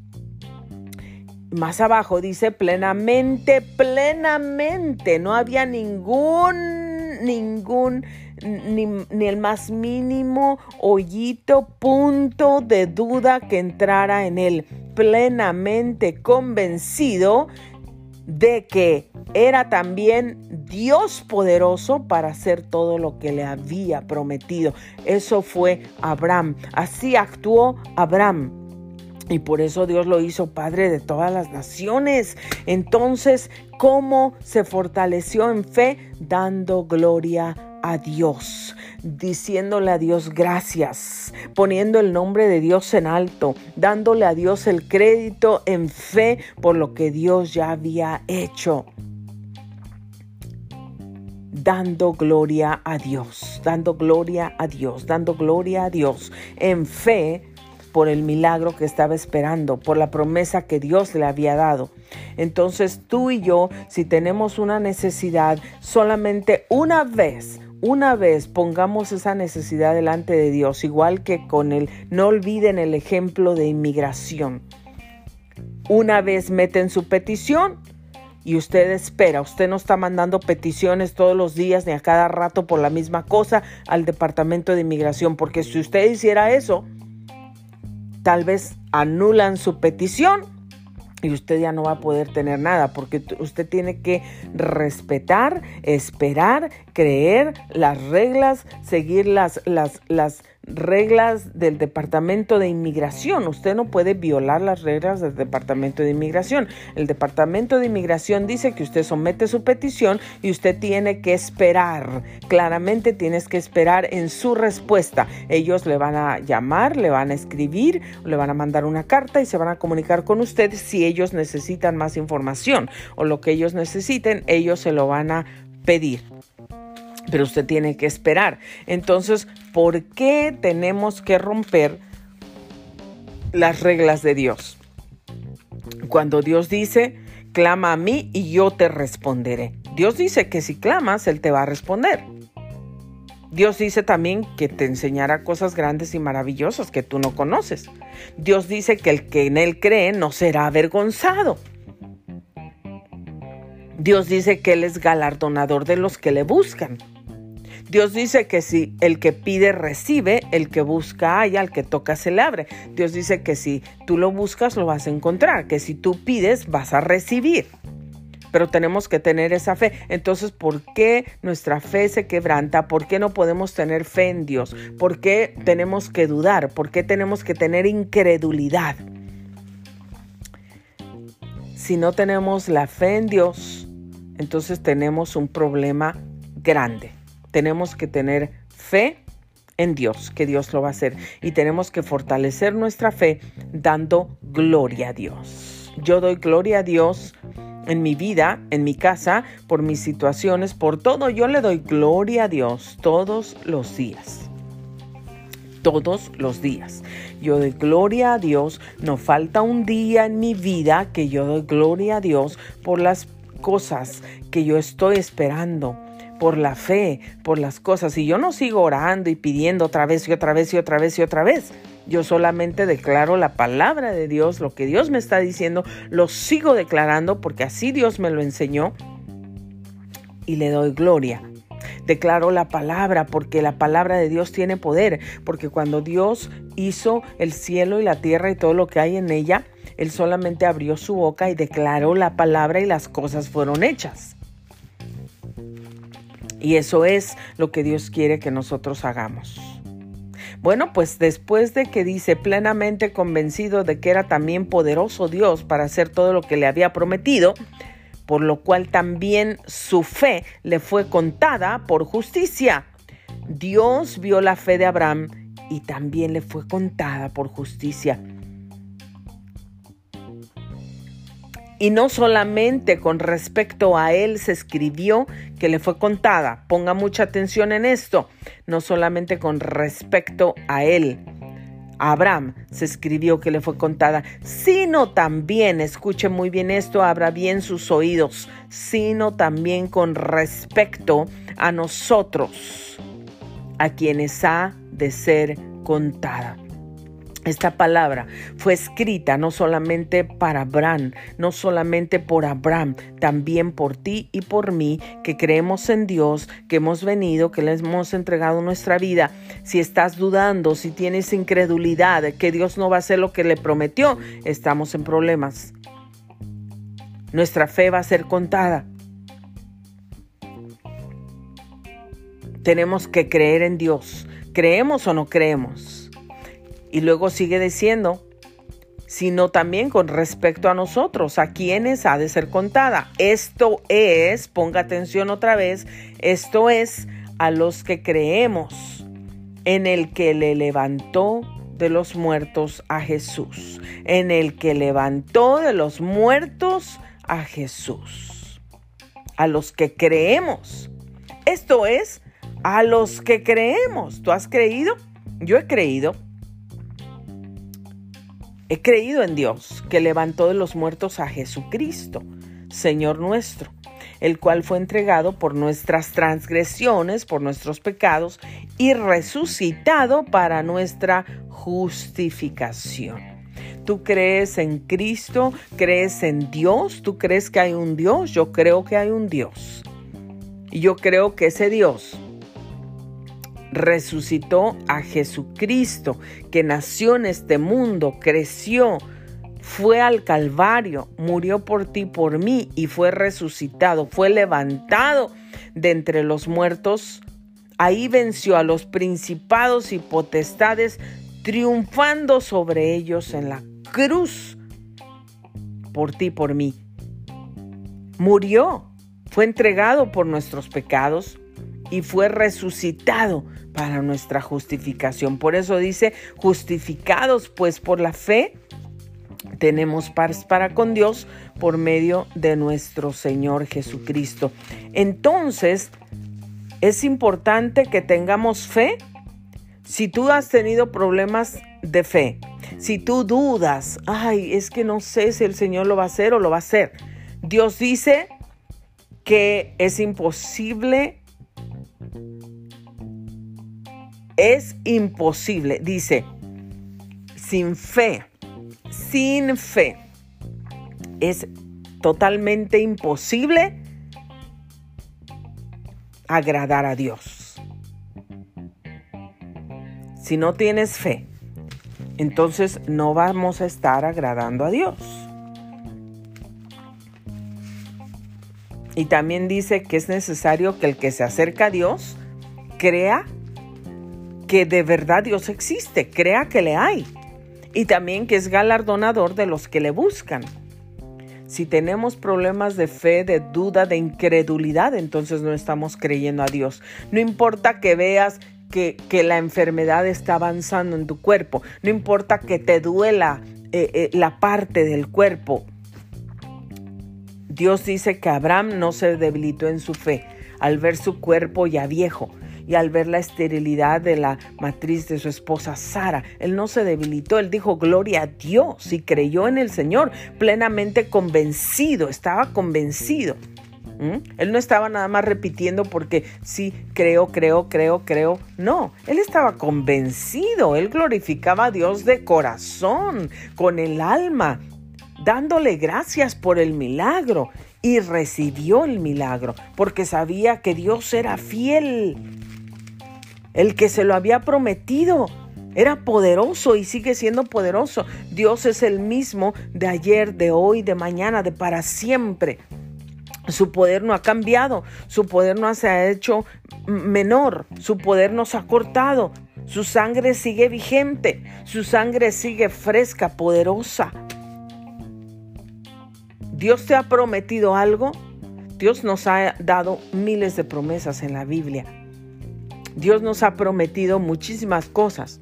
Más abajo dice plenamente, plenamente, no había ningún, ningún ni, el más mínimo hoyito, punto de duda que entrara en él, plenamente convencido de que era también Dios poderoso para hacer todo lo que le había prometido. Eso fue Abraham. Así actuó Abraham. Y por eso Dios lo hizo Padre de todas las naciones. Entonces, ¿cómo se fortaleció en fe? Dando gloria a Dios, diciéndole a Dios gracias, poniendo el nombre de Dios en alto, dándole a Dios el crédito en fe por lo que Dios ya había hecho. Dando gloria a Dios, dando gloria a Dios, dando gloria a Dios en fe por el milagro que estaba esperando, por la promesa que Dios le había dado. Entonces tú y yo, si tenemos una necesidad, solamente una vez, una vez pongamos esa necesidad delante de Dios, igual que con el, no olviden el ejemplo de inmigración. Una vez meten su petición y usted espera, usted no está mandando peticiones todos los días ni a cada rato por la misma cosa al Departamento de Inmigración, porque si usted hiciera eso, tal vez anulan su petición y usted ya no va a poder tener nada porque usted tiene que respetar, esperar, creer las reglas, seguir las, las, las reglas del Departamento de Inmigración. Usted no puede violar las reglas del Departamento de Inmigración. El Departamento de Inmigración dice que usted somete su petición y usted tiene que esperar. Claramente tienes que esperar en su respuesta. Ellos le van a llamar, le van a escribir, le van a mandar una carta y se van a comunicar con usted si ellos necesitan más información o lo que ellos necesiten, ellos se lo van a pedir pero usted tiene que esperar. Entonces, ¿por qué tenemos que romper las reglas de Dios? Cuando Dios dice, clama a mí y yo te responderé. Dios dice que si clamas, Él te va a responder. Dios dice también que te enseñará cosas grandes y maravillosas que tú no conoces. Dios dice que el que en Él cree no será avergonzado. Dios dice que Él es galardonador de los que le buscan. Dios dice que si el que pide recibe, el que busca haya, al que toca se le abre. Dios dice que si tú lo buscas lo vas a encontrar, que si tú pides vas a recibir. Pero tenemos que tener esa fe. Entonces, ¿por qué nuestra fe se quebranta? ¿Por qué no podemos tener fe en Dios? ¿Por qué tenemos que dudar? ¿Por qué tenemos que tener incredulidad? Si no tenemos la fe en Dios, entonces tenemos un problema grande tenemos que tener fe en Dios, que Dios lo va a hacer. Y tenemos que fortalecer nuestra fe dando gloria a Dios. Yo doy gloria a Dios en mi vida, en mi casa, por mis situaciones, por todo. Yo le doy gloria a Dios todos los días. Todos los días. Yo doy gloria a Dios. No falta un día en mi vida que yo doy gloria a Dios por las cosas que yo estoy esperando por la fe, por las cosas. Y yo no sigo orando y pidiendo otra vez y otra vez y otra vez y otra vez. Yo solamente declaro la palabra de Dios, lo que Dios me está diciendo, lo sigo declarando porque así Dios me lo enseñó y le doy gloria. Declaro la palabra porque la palabra de Dios tiene poder, porque cuando Dios hizo el cielo y la tierra y todo lo que hay en ella, Él solamente abrió su boca y declaró la palabra y las cosas fueron hechas. Y eso es lo que Dios quiere que nosotros hagamos. Bueno, pues después de que dice plenamente convencido de que era también poderoso Dios para hacer todo lo que le había prometido, por lo cual también su fe le fue contada por justicia. Dios vio la fe de Abraham y también le fue contada por justicia. Y no solamente con respecto a él se escribió que le fue contada, ponga mucha atención en esto, no solamente con respecto a él, a Abraham se escribió que le fue contada, sino también, escuche muy bien esto, abra bien sus oídos, sino también con respecto a nosotros, a quienes ha de ser contada. Esta palabra fue escrita no solamente para Abraham, no solamente por Abraham, también por ti y por mí, que creemos en Dios, que hemos venido, que le hemos entregado nuestra vida. Si estás dudando, si tienes incredulidad, que Dios no va a hacer lo que le prometió, estamos en problemas. Nuestra fe va a ser contada. Tenemos que creer en Dios. ¿Creemos o no creemos? Y luego sigue diciendo, sino también con respecto a nosotros, a quienes ha de ser contada. Esto es, ponga atención otra vez, esto es a los que creemos en el que le levantó de los muertos a Jesús, en el que levantó de los muertos a Jesús, a los que creemos. Esto es a los que creemos. ¿Tú has creído? Yo he creído. He creído en Dios, que levantó de los muertos a Jesucristo, Señor nuestro, el cual fue entregado por nuestras transgresiones, por nuestros pecados, y resucitado para nuestra justificación. ¿Tú crees en Cristo? ¿Crees en Dios? ¿Tú crees que hay un Dios? Yo creo que hay un Dios. Y yo creo que ese Dios resucitó a Jesucristo, que nació en este mundo, creció, fue al Calvario, murió por ti, por mí, y fue resucitado, fue levantado de entre los muertos. Ahí venció a los principados y potestades, triunfando sobre ellos en la cruz, por ti, por mí. Murió, fue entregado por nuestros pecados y fue resucitado para nuestra justificación. Por eso dice, justificados pues por la fe, tenemos paz para con Dios por medio de nuestro Señor Jesucristo. Entonces, es importante que tengamos fe. Si tú has tenido problemas de fe, si tú dudas, ay, es que no sé si el Señor lo va a hacer o lo va a hacer. Dios dice que es imposible es imposible. Dice, sin fe, sin fe, es totalmente imposible agradar a Dios. Si no tienes fe, entonces no vamos a estar agradando a Dios. Y también dice que es necesario que el que se acerca a Dios crea que de verdad Dios existe, crea que le hay y también que es galardonador de los que le buscan. Si tenemos problemas de fe, de duda, de incredulidad, entonces no estamos creyendo a Dios. No importa que veas que, la enfermedad está avanzando en tu cuerpo, no importa que te duela eh, eh, la parte del cuerpo. Dios dice que Abraham no se debilitó en su fe al ver su cuerpo ya viejo, y al ver la esterilidad de la matriz de su esposa Sara, él no se debilitó, él dijo gloria a Dios y creyó en el Señor, plenamente convencido, estaba convencido. ¿Mm? Él no estaba nada más repitiendo porque sí, creo, creo, creo, creo. No, él estaba convencido, él glorificaba a Dios de corazón, con el alma, dándole gracias por el milagro y recibió el milagro porque sabía que Dios era fiel el que se lo había prometido. Era poderoso y sigue siendo poderoso. Dios es el mismo de ayer, de hoy, de mañana, de para siempre. Su poder no ha cambiado, su poder no se ha hecho menor, su poder no se ha cortado. Su sangre sigue vigente, su sangre sigue fresca, poderosa. Dios te ha prometido algo. Dios nos ha dado miles de promesas en la Biblia. Dios nos ha prometido muchísimas cosas.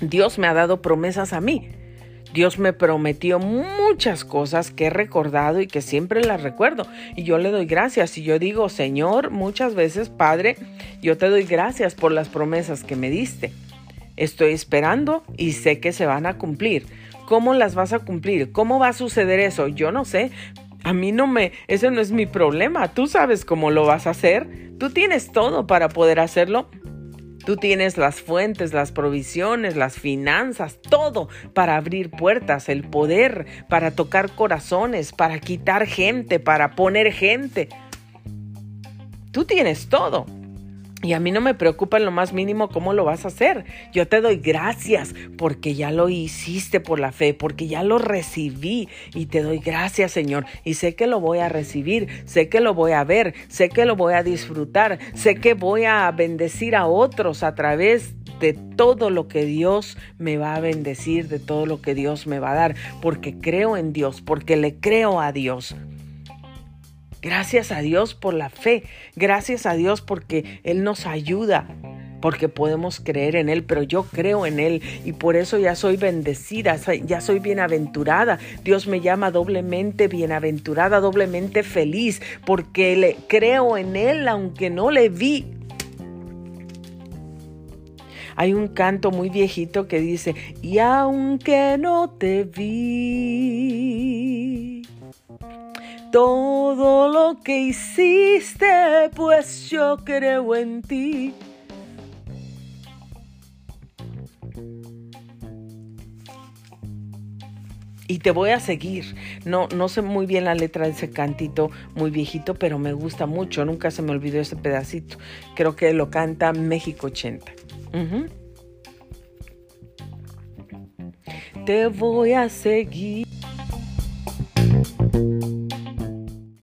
Dios me ha dado promesas a mí. Dios me prometió muchas cosas que he recordado y que siempre las recuerdo. Y yo le doy gracias. Y yo digo, Señor, muchas veces, Padre, yo te doy gracias por las promesas que me diste. Estoy esperando y sé que se van a cumplir. ¿Cómo las vas a cumplir? ¿Cómo va a suceder eso? Yo no sé. A mí no me, ese no es mi problema. Tú sabes cómo lo vas a hacer. Tú tienes todo para poder hacerlo Tú tienes las fuentes, las provisiones, las finanzas, todo para abrir puertas, el poder para tocar corazones, para quitar gente, para poner gente. Tú tienes todo. Y a mí no me preocupa en lo más mínimo cómo lo vas a hacer. Yo te doy gracias porque ya lo hiciste por la fe, porque ya lo recibí. Y te doy gracias, Señor. Y sé que lo voy a recibir, sé que lo voy a ver, sé que lo voy a disfrutar, sé que voy a bendecir a otros a través de todo lo que Dios me va a bendecir, de todo lo que Dios me va a dar, porque creo en Dios, porque le creo a Dios. Gracias a Dios por la fe. Gracias a Dios porque Él nos ayuda. Porque podemos creer en Él, pero yo creo en Él y por eso ya soy bendecida, ya soy bienaventurada. Dios me llama doblemente bienaventurada, doblemente feliz, porque le creo en Él aunque no le vi. Hay un canto muy viejito que dice, y aunque no te vi, todo lo que hiciste, pues yo creo en ti. y te voy a seguir. No, no sé muy bien la letra de ese cantito muy viejito, pero me gusta mucho. Nunca se me olvidó ese pedacito. Creo que lo canta México 80. Te voy a seguir.